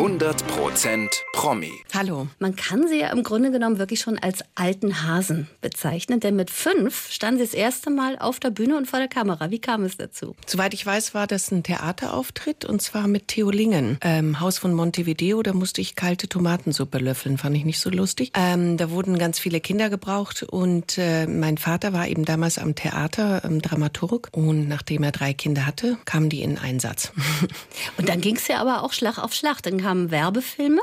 100% Promi. Hallo. Man kann sie ja im Grunde genommen wirklich schon als alten Hasen bezeichnen, denn mit fünf standen sie das erste Mal auf der Bühne und vor der Kamera. Wie kam es dazu? Soweit ich weiß, war das ein Theaterauftritt und zwar mit Theo Lingen. Ähm, Haus von Montevideo, da musste ich kalte Tomatensuppe löffeln, fand ich nicht so lustig. Ähm, da wurden ganz viele Kinder gebraucht und äh, mein Vater war eben damals am Theater, ähm, Dramaturg und nachdem er drei Kinder hatte, kamen die in Einsatz. und dann ging es ja aber auch Schlag auf Schlag. Dann kamen Werbefilme?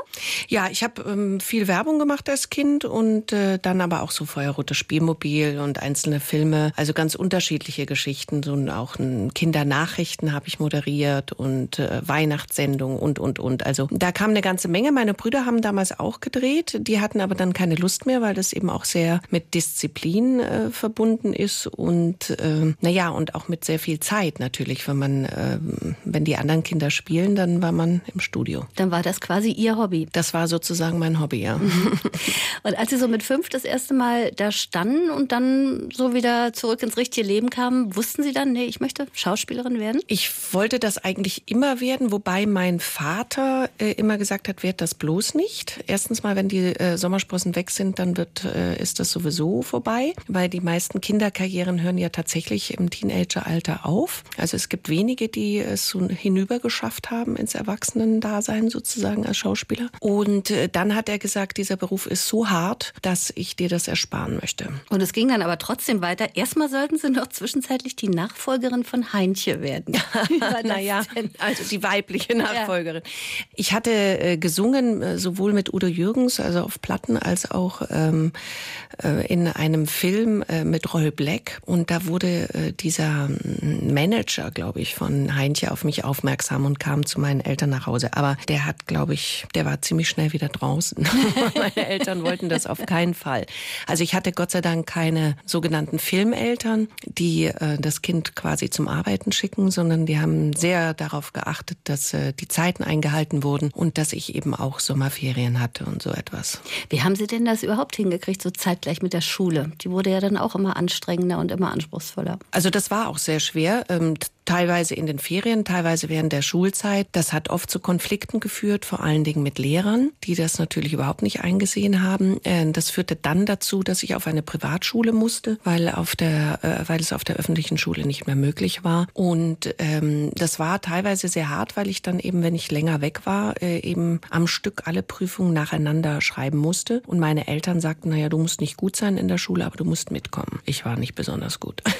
Ja, ich habe ähm, viel Werbung gemacht als Kind und äh, dann aber auch so Feuerrotes Spielmobil und einzelne Filme, also ganz unterschiedliche Geschichten. So auch Kindernachrichten habe ich moderiert und äh, Weihnachtssendungen und, und, und. Also da kam eine ganze Menge. Meine Brüder haben damals auch gedreht. Die hatten aber dann keine Lust mehr, weil das eben auch sehr mit Disziplin äh, verbunden ist und äh, naja, und auch mit sehr viel Zeit natürlich. Wenn man, äh, wenn die anderen Kinder spielen, dann war man im Studio. Dann war war das quasi Ihr Hobby? Das war sozusagen mein Hobby, ja. Und als Sie so mit fünf das erste Mal da standen und dann so wieder zurück ins richtige Leben kamen, wussten Sie dann, nee, ich möchte Schauspielerin werden? Ich wollte das eigentlich immer werden, wobei mein Vater äh, immer gesagt hat, werd das bloß nicht. Erstens mal, wenn die äh, Sommersprossen weg sind, dann wird, äh, ist das sowieso vorbei, weil die meisten Kinderkarrieren hören ja tatsächlich im Teenageralter auf. Also es gibt wenige, die es so hinübergeschafft haben ins Erwachsenendasein sozusagen als Schauspieler. Und äh, dann hat er gesagt, dieser Beruf ist so hart, dass ich dir das ersparen möchte. Und es ging dann aber trotzdem weiter. Erstmal sollten Sie noch zwischenzeitlich die Nachfolgerin von Heinche werden. naja, also die weibliche Nachfolgerin. Ja. Ich hatte äh, gesungen, äh, sowohl mit Udo Jürgens, also auf Platten, als auch ähm, äh, in einem Film äh, mit Roll Black. Und da wurde dieser Manager, glaube ich, von Heinche auf mich aufmerksam und kam zu meinen Eltern nach Hause. Aber der hat, glaube ich, der war ziemlich schnell wieder draußen. Meine Eltern wollten das auf keinen Fall. Also ich hatte Gott sei Dank keine sogenannten Filmeltern, die äh, das Kind quasi zum Arbeiten schicken, sondern die haben sehr darauf geachtet, dass äh, die Zeiten eingehalten wurden und dass ich eben auch Sommerferien hatte und so etwas. Wie haben Sie denn das überhaupt hingekriegt, so zeitgleich mit der Schule? Die wurde ja dann auch immer anstrengender und immer anspruchsvoller. Also das war auch sehr schwer. Ähm, teilweise in den Ferien, teilweise während der Schulzeit. Das hat oft zu Konflikten geführt, vor allen Dingen mit Lehrern, die das natürlich überhaupt nicht eingesehen haben. Äh, das führte dann dazu, dass ich auf eine Privatschule musste, weil, auf der, äh, weil es auf der öffentlichen Schule nicht mehr möglich war. Und ähm, das war teilweise sehr hart, weil ich dann eben, wenn ich länger weg war, äh, eben am Stück alle Prüfungen nacheinander schreiben musste. Und meine Eltern sagten, naja, du musst nicht gut sein in der Schule, aber du musst mitkommen. Ich war nicht besonders gut.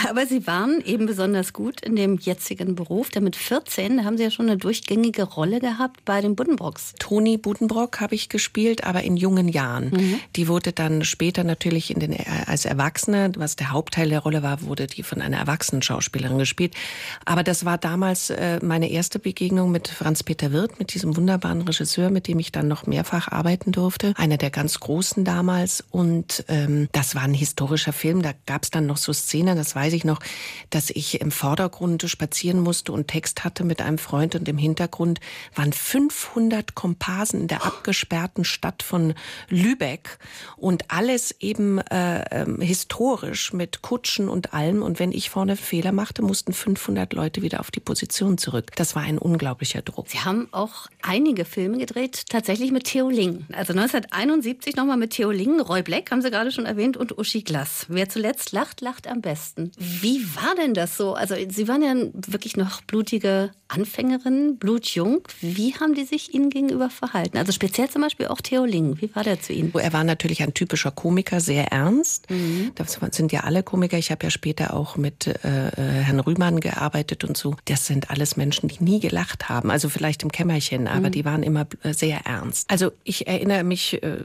Aber Sie waren eben besonders gut in dem jetzigen Beruf. Denn mit 14 da haben Sie ja schon eine durchgängige Rolle gehabt bei den Buddenbrocks. Toni Buddenbrock habe ich gespielt, aber in jungen Jahren. Mhm. Die wurde dann später natürlich in den, als Erwachsene, was der Hauptteil der Rolle war, wurde die von einer erwachsenen Schauspielerin gespielt. Aber das war damals äh, meine erste Begegnung mit Franz-Peter Wirth, mit diesem wunderbaren Regisseur, mit dem ich dann noch mehrfach arbeiten durfte. Einer der ganz Großen damals. Und ähm, das war ein historischer Film. Da gab es dann noch so Szenen, das weiß ich noch, dass ich im Vordergrund spazieren musste und Text hatte mit einem Freund und im Hintergrund waren 500 Komparsen in der abgesperrten Stadt von Lübeck und alles eben äh, ähm, historisch mit Kutschen und allem. Und wenn ich vorne Fehler machte, mussten 500 Leute wieder auf die Position zurück. Das war ein unglaublicher Druck. Sie haben auch einige Filme gedreht, tatsächlich mit Theo Ling. Also 1971 nochmal mit Theo Ling, Roy Black haben Sie gerade schon erwähnt und Uschi Glass. Wer zuletzt lacht, lacht am besten. Wie war denn das so? Also Sie waren ja wirklich noch blutige Anfängerin, blutjung. Wie haben die sich Ihnen gegenüber verhalten? Also speziell zum Beispiel auch Theo Ling. Wie war der zu Ihnen? Er war natürlich ein typischer Komiker, sehr ernst. Mhm. Das sind ja alle Komiker. Ich habe ja später auch mit äh, äh, Herrn Rühmann gearbeitet und so. Das sind alles Menschen, die nie gelacht haben. Also vielleicht im Kämmerchen, aber mhm. die waren immer äh, sehr ernst. Also ich erinnere mich äh,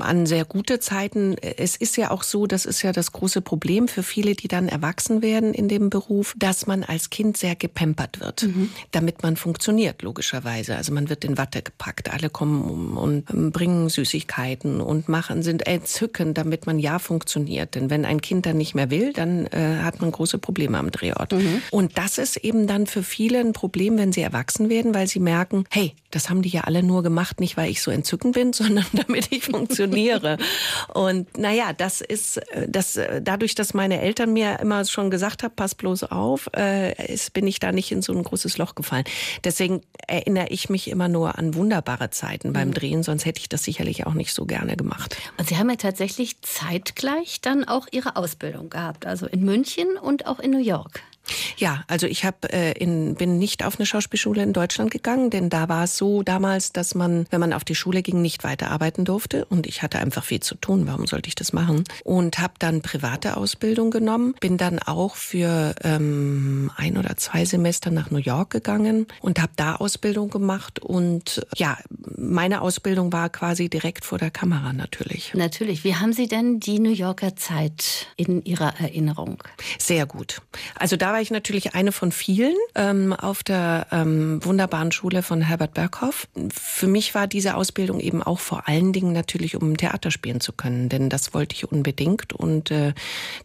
an sehr gute Zeiten. Es ist ja auch so, das ist ja das große Problem für viele, die dann erwachsen werden in dem Beruf, dass man als Kind sehr gepempert wird. Mhm damit man funktioniert, logischerweise. Also man wird in Watte gepackt, alle kommen und bringen Süßigkeiten und machen, sind entzückend, damit man ja funktioniert. Denn wenn ein Kind dann nicht mehr will, dann äh, hat man große Probleme am Drehort. Mhm. Und das ist eben dann für viele ein Problem, wenn sie erwachsen werden, weil sie merken, hey, das haben die ja alle nur gemacht, nicht weil ich so entzückend bin, sondern damit ich funktioniere. und naja, das ist, äh, das, äh, dadurch, dass meine Eltern mir immer immer schon gesagt habe, pass bloß auf, äh, ist, bin ich da nicht in so ein großes Loch gefallen. Deswegen erinnere ich mich immer nur an wunderbare Zeiten beim mhm. Drehen, sonst hätte ich das sicherlich auch nicht so gerne gemacht. Und Sie haben ja tatsächlich zeitgleich dann auch Ihre Ausbildung gehabt, also in München und auch in New York. Ja, also ich hab, äh, in, bin nicht auf eine Schauspielschule in Deutschland gegangen, denn da war es so damals, dass man, wenn man auf die Schule ging, nicht weiterarbeiten durfte. Und ich hatte einfach viel zu tun. Warum sollte ich das machen? Und habe dann private Ausbildung genommen. Bin dann auch für ähm, ein oder zwei Semester nach New York gegangen und habe da Ausbildung gemacht. Und ja, meine Ausbildung war quasi direkt vor der Kamera natürlich. Natürlich. Wie haben Sie denn die New Yorker Zeit in Ihrer Erinnerung? Sehr gut. Also da war ich natürlich eine von vielen ähm, auf der ähm, wunderbaren Schule von Herbert Berghoff. Für mich war diese Ausbildung eben auch vor allen Dingen natürlich, um Theater spielen zu können, denn das wollte ich unbedingt und äh,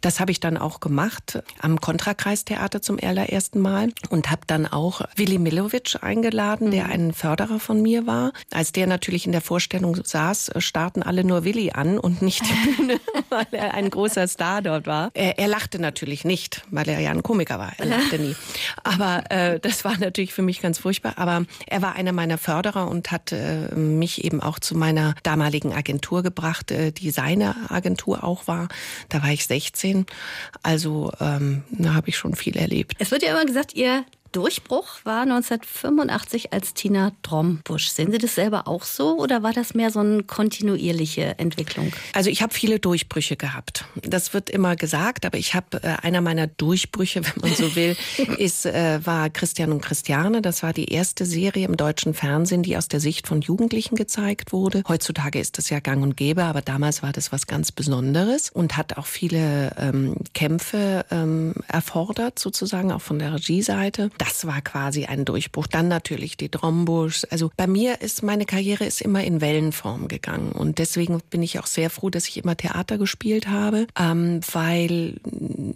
das habe ich dann auch gemacht am Kontrakreistheater zum allerersten Mal und habe dann auch Willi Milovic eingeladen, der mhm. ein Förderer von mir war. Als der natürlich in der Vorstellung saß, starten alle nur Willi an und nicht die Bühne, weil er ein großer Star dort war. Er, er lachte natürlich nicht, weil er ja ein Komiker war war. Er lachte nie. Aber äh, das war natürlich für mich ganz furchtbar. Aber er war einer meiner Förderer und hat äh, mich eben auch zu meiner damaligen Agentur gebracht, äh, die seine Agentur auch war. Da war ich 16. Also ähm, da habe ich schon viel erlebt. Es wird ja immer gesagt, ihr Durchbruch war 1985 als Tina Trombusch. Sehen Sie das selber auch so oder war das mehr so eine kontinuierliche Entwicklung? Also ich habe viele Durchbrüche gehabt. Das wird immer gesagt, aber ich habe äh, einer meiner Durchbrüche, wenn man so will, ist äh, war Christian und Christiane. Das war die erste Serie im deutschen Fernsehen, die aus der Sicht von Jugendlichen gezeigt wurde. Heutzutage ist das ja Gang und Gäbe, aber damals war das was ganz Besonderes und hat auch viele ähm, Kämpfe ähm, erfordert, sozusagen auch von der Regieseite das war quasi ein Durchbruch. Dann natürlich die Drombusch. Also bei mir ist meine Karriere ist immer in Wellenform gegangen und deswegen bin ich auch sehr froh, dass ich immer Theater gespielt habe, ähm, weil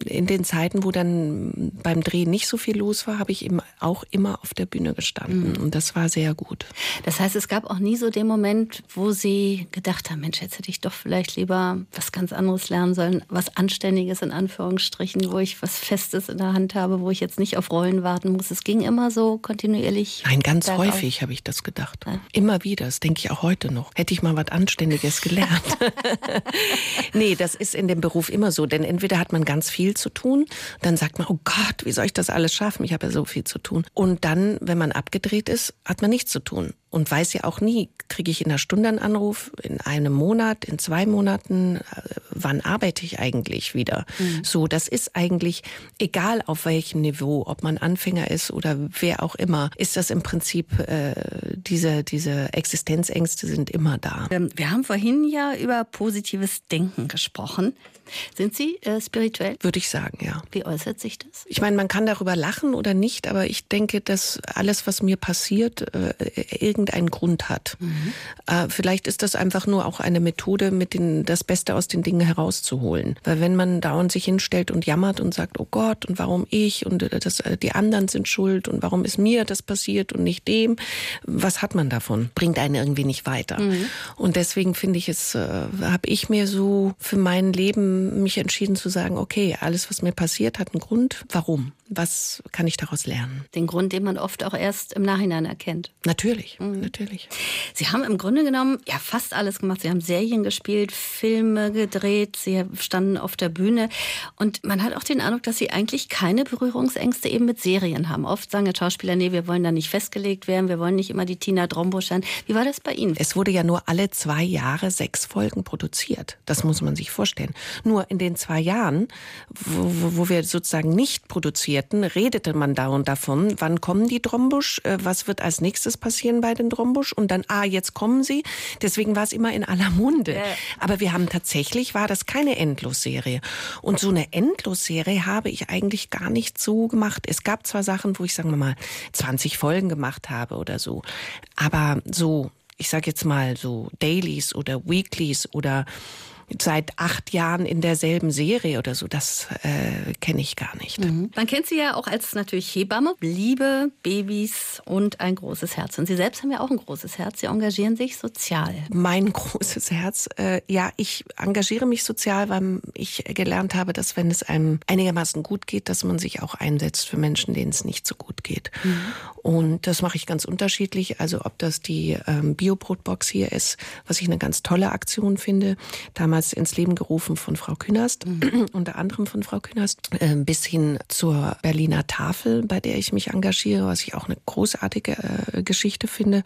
in den Zeiten, wo dann beim Drehen nicht so viel los war, habe ich eben auch immer auf der Bühne gestanden mhm. und das war sehr gut. Das heißt, es gab auch nie so den Moment, wo Sie gedacht haben, Mensch, jetzt hätte ich doch vielleicht lieber was ganz anderes lernen sollen, was Anständiges in Anführungsstrichen, wo ich was Festes in der Hand habe, wo ich jetzt nicht auf Rollen warten muss. Es ging immer so kontinuierlich. Nein, ganz häufig habe ich das gedacht. Ja. Immer wieder. Das denke ich auch heute noch. Hätte ich mal was Anständiges gelernt. nee, das ist in dem Beruf immer so. Denn entweder hat man ganz viel zu tun, dann sagt man, oh Gott, wie soll ich das alles schaffen? Ich habe ja so viel zu tun. Und dann, wenn man abgedreht ist, hat man nichts zu tun und weiß ja auch nie, kriege ich in einer Stunde einen Anruf, in einem Monat, in zwei Monaten, äh, wann arbeite ich eigentlich wieder? Mhm. So, das ist eigentlich egal auf welchem Niveau, ob man Anfänger ist oder wer auch immer, ist das im Prinzip äh, diese diese Existenzängste sind immer da. Ähm, wir haben vorhin ja über positives Denken gesprochen. Sind Sie äh, spirituell? Würde ich sagen, ja. Wie äußert sich das? Ich meine, man kann darüber lachen oder nicht, aber ich denke, dass alles, was mir passiert, äh, irgendeinen Grund hat. Mhm. Äh, vielleicht ist das einfach nur auch eine Methode, mit den, das Beste aus den Dingen herauszuholen. Weil wenn man dauernd sich hinstellt und jammert und sagt, oh Gott, und warum ich und äh, das, äh, die anderen sind schuld und warum ist mir das passiert und nicht dem, was hat man davon? Bringt einen irgendwie nicht weiter. Mhm. Und deswegen finde ich es, äh, habe ich mir so für mein Leben mich entschieden zu sagen, okay, alles, was mir passiert, hat einen Grund. Warum? Was kann ich daraus lernen? Den Grund, den man oft auch erst im Nachhinein erkennt. Natürlich, mhm. natürlich. Sie haben im Grunde genommen ja fast alles gemacht. Sie haben Serien gespielt, Filme gedreht, Sie standen auf der Bühne. Und man hat auch den Eindruck, dass Sie eigentlich keine Berührungsängste eben mit Serien haben. Oft sagen Schauspieler, nee, wir wollen da nicht festgelegt werden, wir wollen nicht immer die Tina Drombusch sein. Wie war das bei Ihnen? Es wurde ja nur alle zwei Jahre sechs Folgen produziert. Das muss man sich vorstellen. Nur in den zwei Jahren, wo, wo wir sozusagen nicht produzierten, redete man da und davon, wann kommen die Drombusch, äh, was wird als nächstes passieren bei den Drombusch und dann, ah, jetzt kommen sie. Deswegen war es immer in aller Munde. Ja. Aber wir haben tatsächlich, war das keine Endlosserie. Und so eine Endlosserie habe ich eigentlich gar nicht so gemacht. Es gab zwar Sachen, wo ich, sagen wir mal, 20 Folgen gemacht habe oder so. Aber so, ich sage jetzt mal so Dailies oder Weeklies oder seit acht Jahren in derselben Serie oder so, das äh, kenne ich gar nicht. Mhm. Man kennt Sie ja auch als natürlich Hebamme, Liebe, Babys und ein großes Herz. Und Sie selbst haben ja auch ein großes Herz. Sie engagieren sich sozial. Mein großes Herz, äh, ja, ich engagiere mich sozial, weil ich gelernt habe, dass wenn es einem einigermaßen gut geht, dass man sich auch einsetzt für Menschen, denen es nicht so gut geht. Mhm. Und das mache ich ganz unterschiedlich. Also ob das die ähm, Biobrotbox hier ist, was ich eine ganz tolle Aktion finde, damals ins Leben gerufen von Frau Künast, mhm. unter anderem von Frau Künast, äh, bis hin zur Berliner Tafel, bei der ich mich engagiere, was ich auch eine großartige äh, Geschichte finde.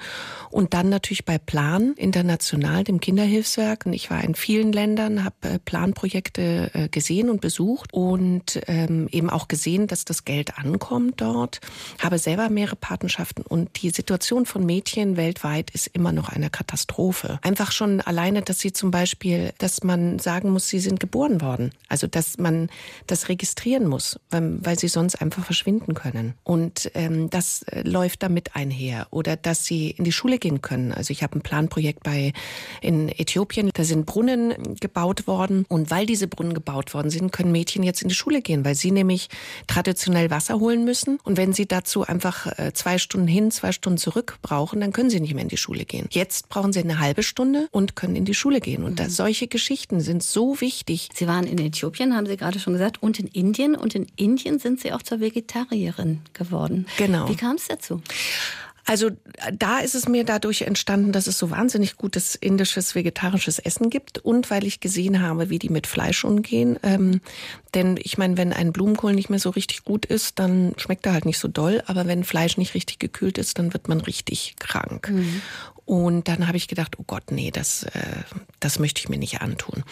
Und dann natürlich bei Plan international, dem Kinderhilfswerk. Und ich war in vielen Ländern, habe äh, Planprojekte äh, gesehen und besucht und ähm, eben auch gesehen, dass das Geld ankommt dort. Habe selber mehrere Patenschaften und die Situation von Mädchen weltweit ist immer noch eine Katastrophe. Einfach schon alleine, dass sie zum Beispiel, dass man sagen muss, sie sind geboren worden. Also dass man das registrieren muss, weil, weil sie sonst einfach verschwinden können. Und ähm, das äh, läuft damit einher. Oder dass sie in die Schule gehen können. Also ich habe ein Planprojekt bei in Äthiopien, da sind Brunnen gebaut worden. Und weil diese Brunnen gebaut worden sind, können Mädchen jetzt in die Schule gehen, weil sie nämlich traditionell Wasser holen müssen. Und wenn sie dazu einfach äh, zwei Stunden hin, zwei Stunden zurück brauchen, dann können sie nicht mehr in die Schule gehen. Jetzt brauchen sie eine halbe Stunde und können in die Schule gehen. Und mhm. da, solche Geschichten sind so wichtig. Sie waren in Äthiopien, haben Sie gerade schon gesagt, und in Indien. Und in Indien sind Sie auch zur Vegetarierin geworden. Genau. Wie kam es dazu? Also da ist es mir dadurch entstanden, dass es so wahnsinnig gutes indisches, vegetarisches Essen gibt und weil ich gesehen habe, wie die mit Fleisch umgehen. Ähm, denn ich meine, wenn ein Blumenkohl nicht mehr so richtig gut ist, dann schmeckt er halt nicht so doll. Aber wenn Fleisch nicht richtig gekühlt ist, dann wird man richtig krank. Mhm. Und dann habe ich gedacht, oh Gott, nee, das, äh, das möchte ich mir nicht antun.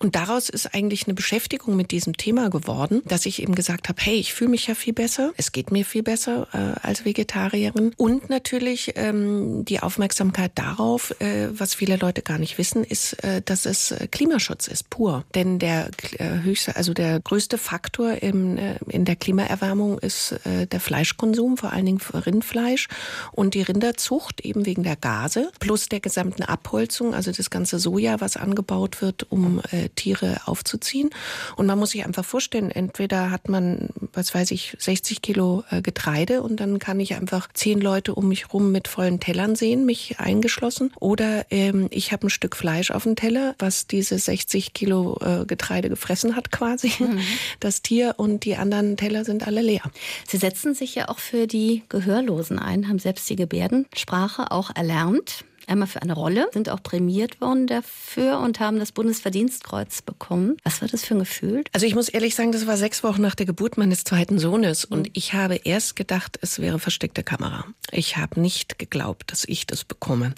Und daraus ist eigentlich eine Beschäftigung mit diesem Thema geworden, dass ich eben gesagt habe, hey, ich fühle mich ja viel besser, es geht mir viel besser äh, als Vegetarierin. Und natürlich ähm, die Aufmerksamkeit darauf, äh, was viele Leute gar nicht wissen, ist, äh, dass es äh, Klimaschutz ist, pur. Denn der äh, höchste, also der größte Faktor im, äh, in der Klimaerwärmung ist äh, der Fleischkonsum, vor allen Dingen Rindfleisch und die Rinderzucht eben wegen der Gase plus der gesamten Abholzung, also das ganze Soja, was angebaut wird, um äh, Tiere aufzuziehen. Und man muss sich einfach vorstellen, entweder hat man, was weiß ich, 60 Kilo äh, Getreide und dann kann ich einfach zehn Leute um mich rum mit vollen Tellern sehen, mich eingeschlossen. Oder ähm, ich habe ein Stück Fleisch auf dem Teller, was diese 60 Kilo äh, Getreide gefressen hat quasi, mhm. das Tier und die anderen Teller sind alle leer. Sie setzen sich ja auch für die Gehörlosen ein, haben selbst die Gebärdensprache auch erlernt einmal für eine Rolle, sind auch prämiert worden dafür und haben das Bundesverdienstkreuz bekommen. Was war das für ein Gefühl? Also ich muss ehrlich sagen, das war sechs Wochen nach der Geburt meines zweiten Sohnes und ich habe erst gedacht, es wäre versteckte Kamera. Ich habe nicht geglaubt, dass ich das bekomme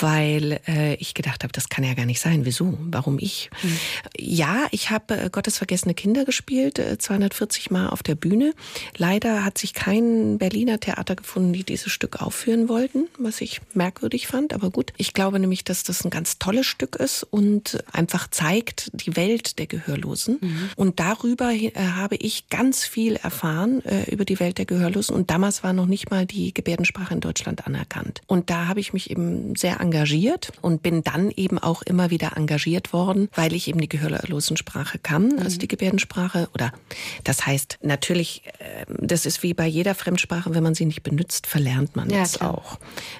weil äh, ich gedacht habe, das kann ja gar nicht sein. Wieso? Warum ich? Mhm. Ja, ich habe äh, Gottes vergessene Kinder gespielt, äh, 240 Mal auf der Bühne. Leider hat sich kein Berliner Theater gefunden, die dieses Stück aufführen wollten, was ich merkwürdig fand. Aber gut, ich glaube nämlich, dass das ein ganz tolles Stück ist und einfach zeigt die Welt der Gehörlosen. Mhm. Und darüber äh, habe ich ganz viel erfahren äh, über die Welt der Gehörlosen. Und damals war noch nicht mal die Gebärdensprache in Deutschland anerkannt. Und da habe ich mich eben sehr engagiert und bin dann eben auch immer wieder engagiert worden, weil ich eben die Gehörlosensprache kann, also mhm. die Gebärdensprache. Oder das heißt natürlich, ähm, das ist wie bei jeder Fremdsprache, wenn man sie nicht benutzt, verlernt man ja, es auch.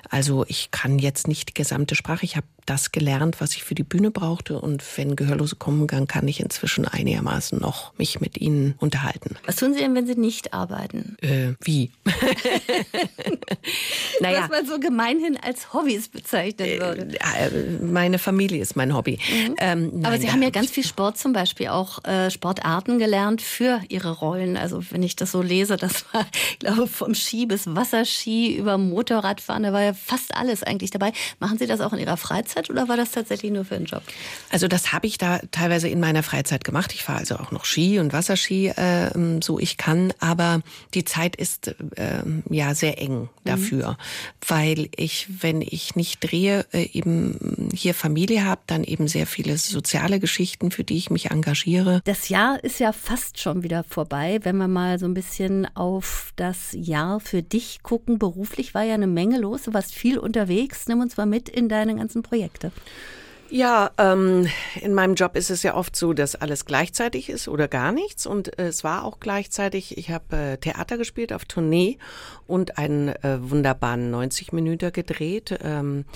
Also ich kann jetzt nicht die gesamte Sprache. Ich habe das gelernt, was ich für die Bühne brauchte. Und wenn Gehörlose kommen, dann kann ich inzwischen einigermaßen noch mich mit ihnen unterhalten. Was tun Sie denn, wenn Sie nicht arbeiten? Äh, wie? naja. Was man so gemeinhin als Hobbys bezeichnen äh, würde. Äh, meine Familie ist mein Hobby. Mhm. Ähm, nein, Aber Sie haben ja ganz viel Sport zum Beispiel, auch äh, Sportarten gelernt für Ihre Rollen. Also wenn ich das so lese, das war, ich glaube, vom Ski bis Wasserski über Motorradfahren, da war ja fast alles eigentlich dabei. Machen Sie das auch in Ihrer Freizeit? Freizeit oder war das tatsächlich nur für den Job? Also das habe ich da teilweise in meiner Freizeit gemacht. Ich fahre also auch noch Ski und Wasserski, äh, so ich kann. Aber die Zeit ist äh, ja sehr eng mhm. dafür, mhm. weil ich, wenn ich nicht drehe, äh, eben hier Familie habe, dann eben sehr viele soziale Geschichten, für die ich mich engagiere. Das Jahr ist ja fast schon wieder vorbei, wenn wir mal so ein bisschen auf das Jahr für dich gucken. Beruflich war ja eine Menge los, du warst viel unterwegs. Nimm uns mal mit in deine ganzen Projekte. Projekte? Ja, ähm, in meinem Job ist es ja oft so, dass alles gleichzeitig ist oder gar nichts. Und äh, es war auch gleichzeitig, ich habe äh, Theater gespielt auf Tournee und einen äh, wunderbaren 90 Minuten gedreht. Ähm,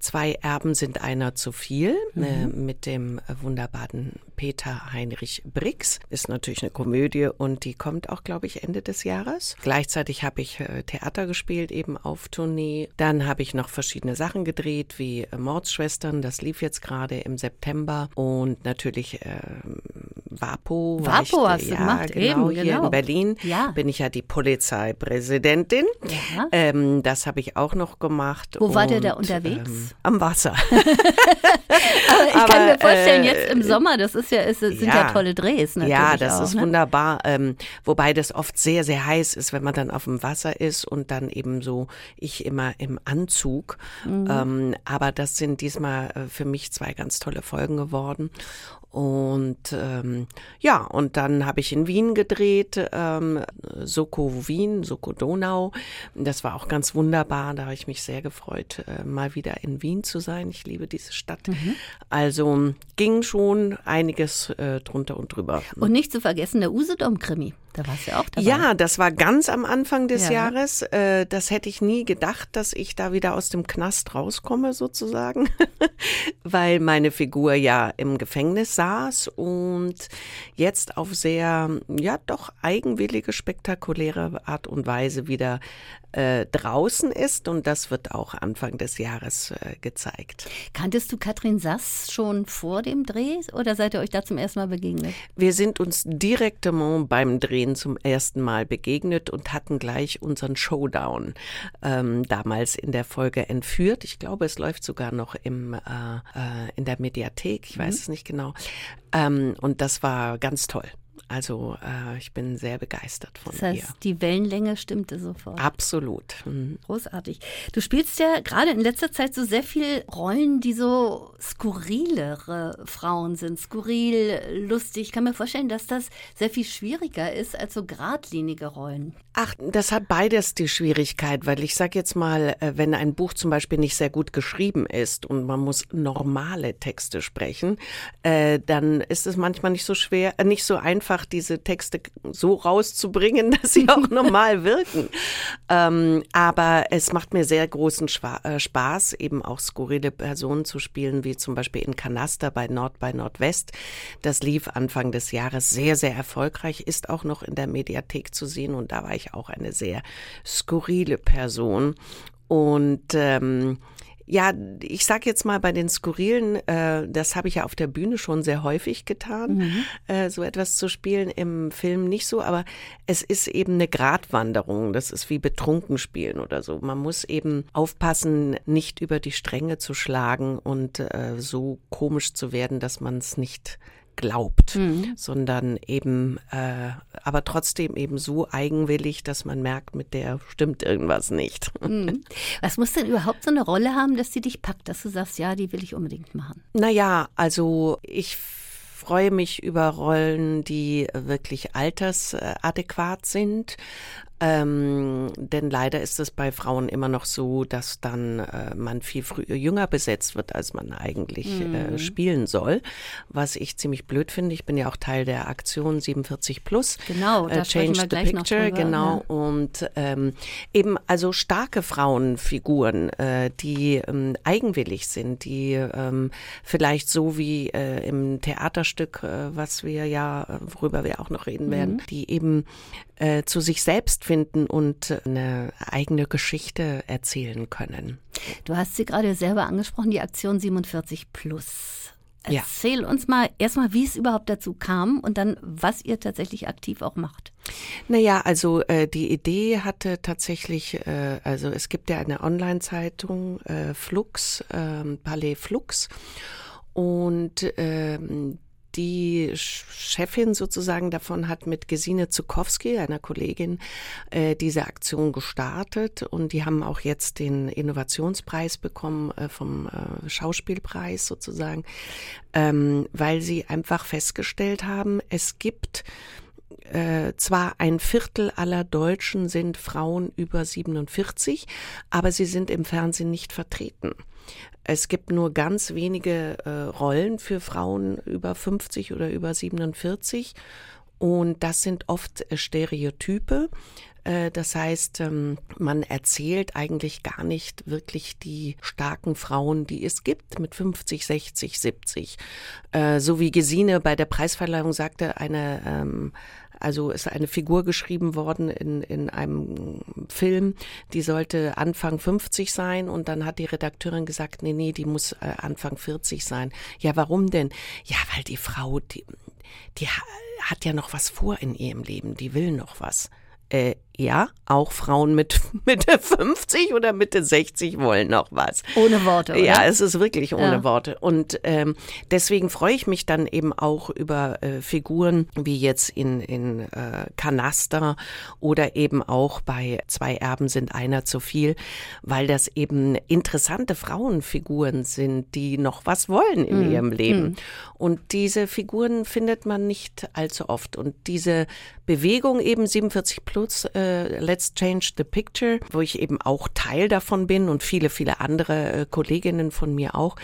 zwei Erben sind einer zu viel äh, mhm. mit dem äh, wunderbaren Peter Heinrich Brix. Ist natürlich eine Komödie und die kommt auch, glaube ich, Ende des Jahres. Gleichzeitig habe ich äh, Theater gespielt, eben auf Tournee. Dann habe ich noch verschiedene Sachen gedreht, wie äh, Mordsschwestern. Das lief jetzt gerade im September. Und natürlich äh, WAPO. WAPO hast ja, du gemacht, genau, eben, hier genau. in Berlin Ja. bin ich ja die Polizeipräsidentin. Ja. Ähm, das habe ich auch noch gemacht. Wo wart ihr da Und, unterwegs? Ähm, am Wasser. Aber ich kann Aber, mir vorstellen, äh, jetzt im Sommer, das ist ja, es sind ja, ja. tolle Drehs natürlich Ja, das auch, ist ne? wunderbar. Ähm, wobei das oft sehr, sehr heiß ist, wenn man dann auf dem Wasser ist und dann eben so, ich immer im Anzug. Mhm. Ähm, aber das sind diesmal äh, für mich zwei ganz tolle Folgen geworden. Und ähm, ja, und dann habe ich in Wien gedreht, ähm, Soko Wien, Soko Donau. Das war auch ganz wunderbar. Da habe ich mich sehr gefreut, äh, mal wieder in Wien zu sein. Ich liebe diese Stadt. Mhm. Also ging schon einiges äh, drunter und drüber. Und nicht zu vergessen, der Usedom-Krimi. Da warst du ja auch dabei. Ja, das war ganz am Anfang des Ja. Jahres. Äh, das hätte ich nie gedacht, dass ich da wieder aus dem Knast rauskomme, sozusagen, weil meine Figur ja im Gefängnis saß und jetzt auf sehr, ja, doch eigenwillige, spektakuläre Art und Weise wieder äh, draußen ist. Und das wird auch Anfang des Jahres äh, gezeigt. Kanntest du Katrin Sass schon vor dem Dreh oder seid ihr euch da zum ersten Mal begegnet? Wir sind uns direktement beim Drehen zum ersten Mal begegnet und hatten gleich unseren Showdown ähm, damals in der Folge entführt. Ich glaube, es läuft sogar noch im, äh, äh, in der Mediathek, ich weiß es nicht genau. Ähm, und das war ganz toll. Also äh, ich bin sehr begeistert von Das heißt, ihr. die Wellenlänge stimmte sofort. Absolut. Mhm. Großartig. Du spielst ja gerade in letzter Zeit so sehr viel Rollen, die so skurrilere Frauen sind. Skurril, lustig. Ich kann mir vorstellen, dass das sehr viel schwieriger ist als so geradlinige Rollen. Ach, das hat beides die Schwierigkeit, weil ich sage jetzt mal, äh, wenn ein Buch zum Beispiel nicht sehr gut geschrieben ist und man muss normale Texte sprechen, äh, dann ist es manchmal nicht so schwer, äh, nicht so einfach, diese Texte so rauszubringen, dass sie auch normal wirken. Ähm, aber es macht mir sehr großen Schwa äh, Spaß, eben auch skurrile Personen zu spielen, wie zum Beispiel in Kanaster bei Nord bei Nordwest. Das lief Anfang des Jahres sehr, sehr erfolgreich, ist auch noch in der Mediathek zu sehen und da war ich auch eine sehr skurrile Person. Und ähm, ja, ich sag jetzt mal bei den Skurrilen, äh, das habe ich ja auf der Bühne schon sehr häufig getan, äh, so etwas zu spielen, im Film nicht so, aber es ist eben eine Gratwanderung, das ist wie betrunken spielen oder so. Man muss eben aufpassen, nicht über die Stränge zu schlagen und äh, so komisch zu werden, dass man es nicht glaubt, sondern eben, äh, aber trotzdem eben so eigenwillig, dass man merkt, mit der stimmt irgendwas nicht. Mhm. Was muss denn überhaupt so eine Rolle haben, dass die dich packt, dass du sagst, ja, die will ich unbedingt machen? Naja, also ich freue mich über Rollen, die wirklich altersadäquat sind. Ähm, denn leider ist es bei Frauen immer noch so, dass dann äh, man viel früher jünger besetzt wird, als man eigentlich äh, spielen soll. Was ich ziemlich blöd finde. Ich bin ja auch Teil der Aktion 47 Plus. Genau, da äh, Change the Picture, drüber, genau. Und ähm, eben also starke Frauenfiguren, äh, die ähm, eigenwillig sind, die ähm, vielleicht so wie äh, im Theaterstück, äh, was wir ja, äh, worüber wir auch noch reden werden, die eben äh, zu sich selbst finden und eine eigene Geschichte erzählen können. Du hast sie gerade selber angesprochen, die Aktion 47 Plus. Ja. Erzähl uns mal erstmal, wie es überhaupt dazu kam und dann, was ihr tatsächlich aktiv auch macht. Naja, also äh, die Idee hatte tatsächlich, äh, also es gibt ja eine Online-Zeitung, äh, Flux, ähm, Palais Flux. Und ähm, die Chefin sozusagen davon hat mit Gesine Zukowski, einer Kollegin, äh, diese Aktion gestartet und die haben auch jetzt den Innovationspreis bekommen äh, vom äh, Schauspielpreis sozusagen, ähm, weil sie einfach festgestellt haben, es gibt äh, zwar ein Viertel aller Deutschen sind Frauen über 47, aber sie sind im Fernsehen nicht vertreten. Es gibt nur ganz wenige äh, Rollen für Frauen über 50 oder über 47. Und das sind oft äh, Stereotype. Äh, das heißt, ähm, man erzählt eigentlich gar nicht wirklich die starken Frauen, die es gibt mit 50, 60, 70. So wie Gesine bei der Preisverleihung sagte, eine ähm, also ist eine Figur geschrieben worden in, in einem Film, die sollte Anfang 50 sein und dann hat die Redakteurin gesagt, nee, nee, die muss äh, Anfang 40 sein. Ja, warum denn? Ja, weil die Frau, die, die hat ja noch was vor in ihrem Leben, die will noch was. Äh, ja, auch Frauen mit Mitte 50 oder Mitte 60 wollen noch was. Ohne Worte, oder? Ja, es ist wirklich ohne ja. Worte. Und ähm, deswegen freue ich mich dann eben auch über äh, Figuren wie jetzt in, in äh, Kanaster oder eben auch bei Zwei Erben sind einer zu viel, weil das eben interessante Frauenfiguren sind, die noch was wollen in mhm. ihrem Leben. Mhm. Und diese Figuren findet man nicht allzu oft. Und diese Bewegung eben 47 plus äh, Let's Change the Picture, wo ich eben auch Teil davon bin und viele, viele andere äh, Kolleginnen von mir auch,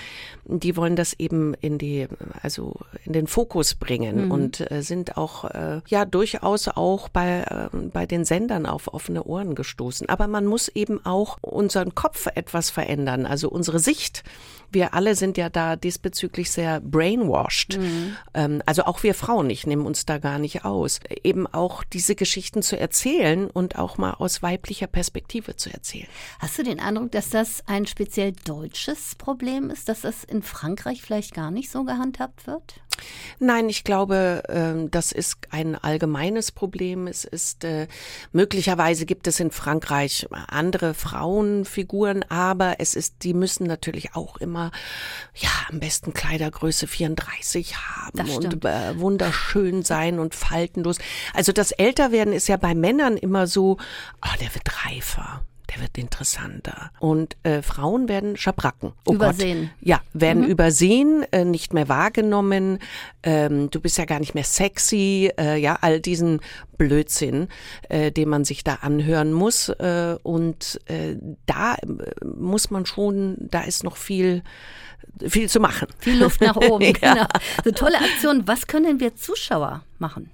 die wollen das eben in die, also in den Fokus bringen mhm. und äh, sind auch äh, ja durchaus auch bei, äh, bei den Sendern auf offene Ohren gestoßen. Aber man muss eben auch unseren Kopf etwas verändern, also unsere Sicht wir alle sind ja da diesbezüglich sehr brainwashed. Mhm. Ähm, also auch wir Frauen, ich nehme uns da gar nicht aus. Eben auch diese Geschichten zu erzählen und auch mal aus weiblicher Perspektive zu erzählen. Hast du den Eindruck, dass das ein speziell deutsches Problem ist, dass das in Frankreich vielleicht gar nicht so gehandhabt wird? Nein, ich glaube, ähm, das ist ein allgemeines Problem. Es ist äh, möglicherweise gibt es in Frankreich andere Frauenfiguren, aber es ist, die müssen natürlich auch immer ja am besten Kleidergröße 34 haben und äh, wunderschön sein und faltenlos. Also das Älterwerden ist ja bei Männern immer so, oh, der wird reifer der wird interessanter. Und äh, Frauen werden Schabracken. Oh übersehen. Gott. Ja, werden mhm. übersehen, äh, nicht mehr wahrgenommen. Ähm, du bist ja gar nicht mehr sexy. Äh, ja, all diesen Blödsinn, äh, den man sich da anhören muss. Äh, und äh, da äh, muss man schon, da ist noch viel viel zu machen. Viel Luft nach oben, ja. genau. So tolle Aktion. Was können wir Zuschauer machen?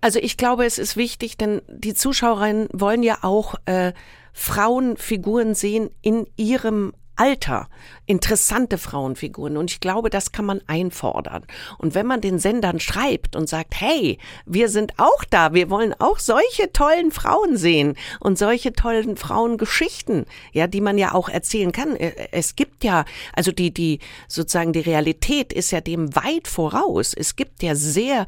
Also ich glaube, es ist wichtig, denn die Zuschauerinnen wollen ja auch äh, Frauenfiguren sehen in ihrem Alter interessante Frauenfiguren. Und ich glaube, das kann man einfordern. Und wenn man den Sendern schreibt und sagt, hey, wir sind auch da, wir wollen auch solche tollen Frauen sehen und solche tollen Frauengeschichten, ja, die man ja auch erzählen kann. Äh, es gibt ja, also die, die, sozusagen die Realität ist ja dem weit voraus. Es gibt ja sehr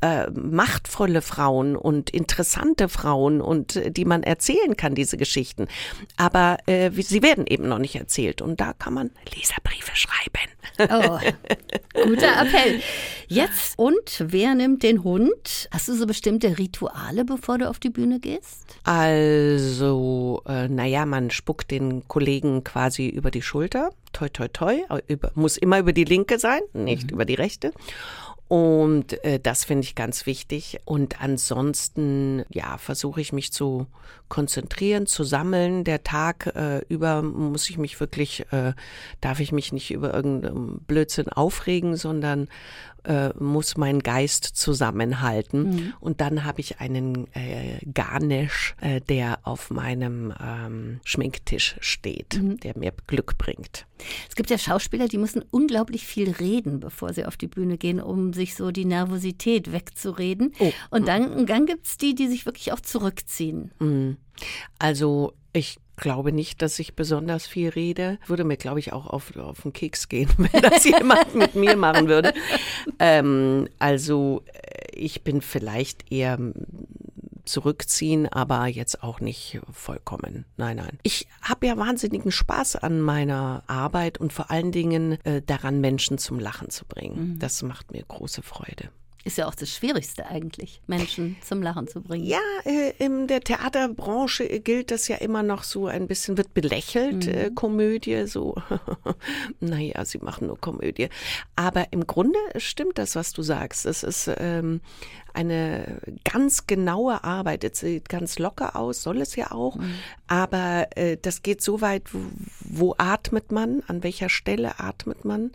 äh, machtvolle Frauen und interessante Frauen und äh, die man erzählen kann, diese Geschichten. Aber äh, sie werden eben noch nicht erzählt und da kann man Leserbriefe schreiben. Oh, guter Appell. Jetzt und wer nimmt den Hund? Hast du so bestimmte Rituale, bevor du auf die Bühne gehst? Also, äh, naja, man spuckt den Kollegen quasi über die Schulter. Toi, toi, toi. Über, muss immer über die linke sein, nicht mhm. über die rechte. Und äh, das finde ich ganz wichtig. Und ansonsten, ja, versuche ich mich zu konzentrieren, zu sammeln. Der Tag äh, über muss ich mich wirklich, äh, darf ich mich nicht über irgendeinen Blödsinn aufregen, sondern äh, muss mein Geist zusammenhalten. Mhm. Und dann habe ich einen äh, Garnish, äh, der auf meinem ähm, Schminktisch steht, mhm. der mir Glück bringt. Es gibt ja Schauspieler, die müssen unglaublich viel reden, bevor sie auf die Bühne gehen, um sich so die Nervosität wegzureden. Oh. Und dann, dann gibt es die, die sich wirklich auch zurückziehen. Mhm. Also ich glaube nicht, dass ich besonders viel rede. Würde mir, glaube ich, auch auf, auf den Keks gehen, wenn das jemand mit mir machen würde. Ähm, also äh, ich bin vielleicht eher zurückziehen, aber jetzt auch nicht vollkommen. Nein, nein. Ich habe ja wahnsinnigen Spaß an meiner Arbeit und vor allen Dingen äh, daran, Menschen zum Lachen zu bringen. Mhm. Das macht mir große Freude. Ist ja auch das Schwierigste eigentlich, Menschen zum Lachen zu bringen. Ja, äh, in der Theaterbranche gilt das ja immer noch so ein bisschen, wird belächelt, mhm. äh, Komödie, so, naja, sie machen nur Komödie. Aber im Grunde stimmt das, was du sagst. Es ist ähm, eine ganz genaue Arbeit. Es sieht ganz locker aus, soll es ja auch. Mhm. Aber äh, das geht so weit, wo atmet man, an welcher Stelle atmet man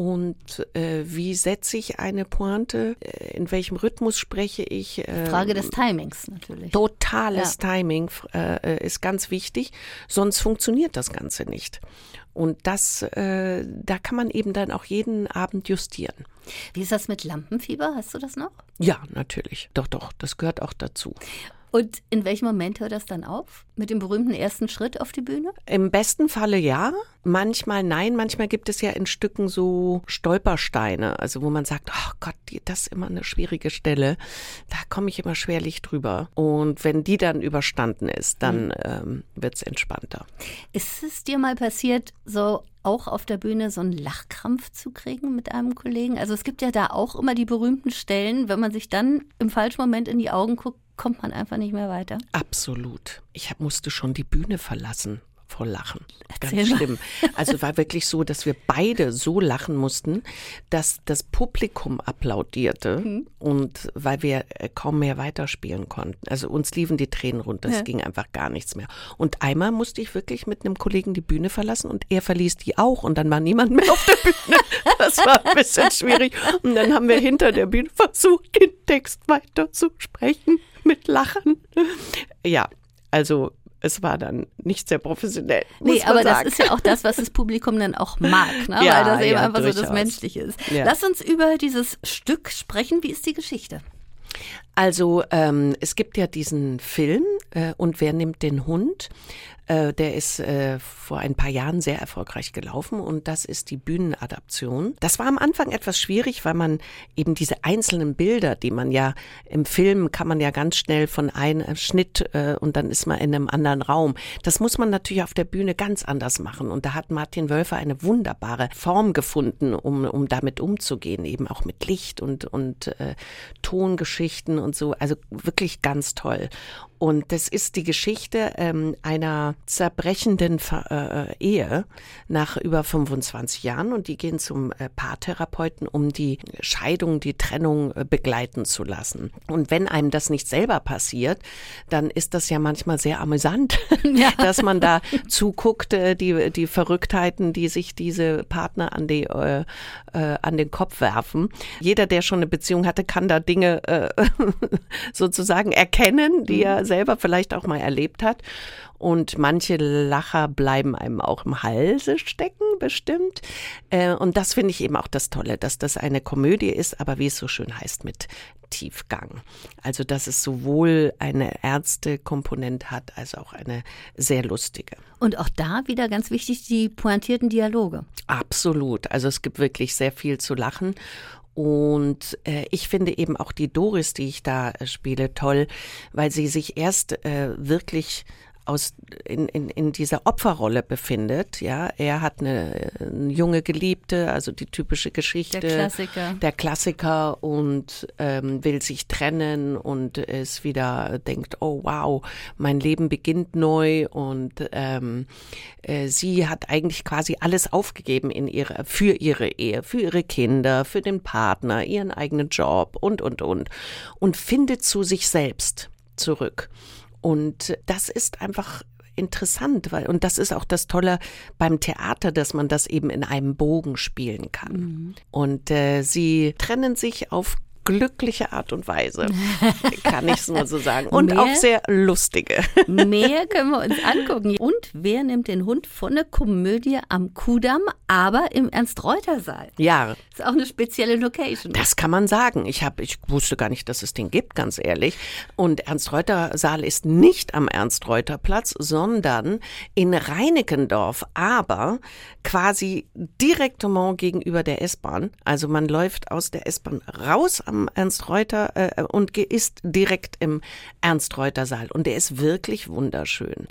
und äh, wie setze ich eine Pointe, äh, in welchem Rhythmus spreche ich. Äh, Frage des Timings natürlich. Totales ja. Timing äh, äh, ist ganz wichtig, sonst funktioniert das Ganze nicht. Und das, äh, da kann man eben dann auch jeden Abend justieren. Wie ist das mit Lampenfieber? Hast du das noch? Ja, natürlich. Doch, doch, das gehört auch dazu. Und in welchem Moment hört das dann auf? Mit dem berühmten ersten Schritt auf die Bühne? Im besten Falle ja. Manchmal nein. Manchmal gibt es ja in Stücken so Stolpersteine, also wo man sagt, oh Gott, das ist immer eine schwierige Stelle. Da komme ich immer schwerlich drüber. Und wenn die dann überstanden ist, dann mhm. ähm, wird es entspannter. Ist es dir mal passiert, so auch auf der Bühne so einen Lachkrampf zu kriegen mit einem Kollegen? Also es gibt ja da auch immer die berühmten Stellen, wenn man sich dann im falschen Moment in die Augen guckt, kommt man einfach nicht mehr weiter. Absolut. Ich musste schon die Bühne verlassen vor Lachen. Ganz schlimm. Also war wirklich so, dass wir beide so lachen mussten, dass das Publikum applaudierte mhm. und weil wir äh, kaum mehr weiterspielen konnten. Also uns liefen die Tränen runter, es ja. ging einfach gar nichts mehr. Und einmal musste ich wirklich mit einem Kollegen die Bühne verlassen und er verließ die auch und dann war niemand mehr auf der Bühne. Das war ein bisschen schwierig. Und dann haben wir hinter der Bühne versucht, den Text weiterzusprechen mit Lachen. Ja, also es war dann nicht sehr professionell. Nee, aber sagen. das ist ja auch das, was das Publikum dann auch mag, ne? ja, weil das eben ja, einfach durchaus. so das Menschliche ist. Ja. Lass uns über dieses Stück sprechen. Wie ist die Geschichte? Also ähm, es gibt ja diesen Film äh, und wer nimmt den Hund? Äh, der ist äh, vor ein paar Jahren sehr erfolgreich gelaufen und das ist die Bühnenadaption. Das war am Anfang etwas schwierig, weil man eben diese einzelnen Bilder, die man ja im Film kann man ja ganz schnell von einem Schnitt äh, und dann ist man in einem anderen Raum. Das muss man natürlich auf der Bühne ganz anders machen und da hat Martin Wölfer eine wunderbare Form gefunden, um, um damit umzugehen, eben auch mit Licht und, und äh, Tongeschichten und so. Also wirklich ganz toll. Und das ist die Geschichte ähm, einer zerbrechenden äh, Ehe nach über 25 Jahren und die gehen zum äh, Paartherapeuten, um die Scheidung, die Trennung äh, begleiten zu lassen. Und wenn einem das nicht selber passiert, dann ist das ja manchmal sehr amüsant, ja. dass man da zuguckt, äh, die, die Verrücktheiten, die sich diese Partner an, die, äh, äh, an den Kopf werfen. Jeder, der schon eine Beziehung hatte, kann da Dinge sozusagen erkennen, die er selber vielleicht auch mal erlebt hat. Und manche Lacher bleiben einem auch im Halse stecken, bestimmt. Äh, und das finde ich eben auch das Tolle, dass das eine Komödie ist, aber wie es so schön heißt, mit Tiefgang. Also, dass es sowohl eine Ärztekomponente hat, als auch eine sehr lustige. Und auch da wieder ganz wichtig, die pointierten Dialoge. Absolut. Also, es gibt wirklich sehr viel zu lachen. Und äh, ich finde eben auch die Doris, die ich da äh, spiele, toll, weil sie sich erst äh, wirklich aus, in, in, in dieser Opferrolle befindet. Ja, er hat eine, eine, junge Geliebte, also die typische Geschichte. Der Klassiker. Der Klassiker und ähm, will sich trennen und ist wieder, denkt, oh wow, mein Leben beginnt neu und ähm, äh, sie hat eigentlich quasi alles aufgegeben in ihre, für ihre Ehe, für ihre Kinder, für den Partner, ihren eigenen Job und, und, und. Und findet zu sich selbst zurück. Und das ist einfach interessant, weil, und das ist auch das Tolle beim Theater, dass man das eben in einem Bogen spielen kann. Mhm. Und äh, sie trennen sich auf glückliche Art und Weise, kann ich es nur so sagen. Und mehr, auch sehr lustige. mehr können wir uns angucken. Und wer nimmt den Hund von der Komödie am Kudamm, aber im Ernst-Reuter-Saal? Ja. Das ist auch eine spezielle Location. Das kann man sagen. Ich, hab, ich wusste gar nicht, dass es den gibt, ganz ehrlich. Und Ernst-Reuter-Saal ist nicht am Ernst-Reuter-Platz, sondern in Reinickendorf, aber quasi direktement gegenüber der S-Bahn. Also man läuft aus der S-Bahn raus am Ernst Reuter äh, und ist direkt im Ernst Reuter Saal. Und der ist wirklich wunderschön.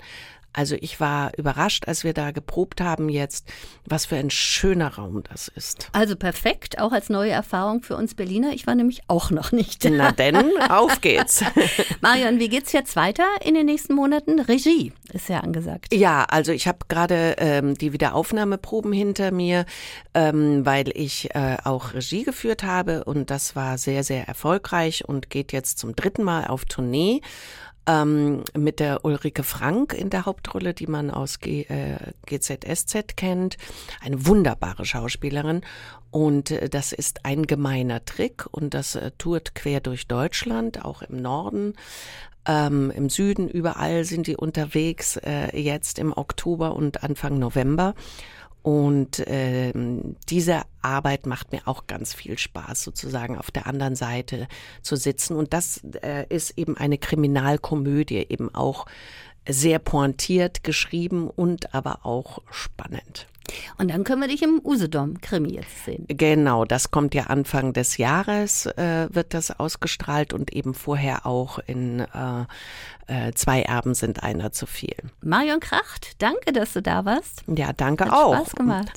Also ich war überrascht, als wir da geprobt haben jetzt, was für ein schöner Raum das ist. Also perfekt, auch als neue Erfahrung für uns Berliner. Ich war nämlich auch noch nicht. Da. Na denn, auf geht's. Marion, wie geht's jetzt weiter in den nächsten Monaten? Regie ist ja angesagt. Ja, also ich habe gerade ähm, die Wiederaufnahmeproben hinter mir, ähm, weil ich äh, auch Regie geführt habe und das war sehr, sehr erfolgreich und geht jetzt zum dritten Mal auf Tournee. Ähm, mit der Ulrike Frank in der Hauptrolle, die man aus G, äh, GZSZ kennt. Eine wunderbare Schauspielerin. Und äh, das ist ein gemeiner Trick und das äh, tourt quer durch Deutschland, auch im Norden. Ähm, Im Süden, überall sind die unterwegs, äh, jetzt im Oktober und Anfang November. Und äh, diese Arbeit macht mir auch ganz viel Spaß, sozusagen auf der anderen Seite zu sitzen. Und das äh, ist eben eine Kriminalkomödie, eben auch sehr pointiert geschrieben und aber auch spannend. Und dann können wir dich im Usedom-Krimi jetzt sehen. Genau, das kommt ja Anfang des Jahres, äh, wird das ausgestrahlt und eben vorher auch in äh, äh, Zwei Erben sind einer zu viel. Marion Kracht, danke, dass du da warst. Ja, danke Hat auch. Spaß gemacht.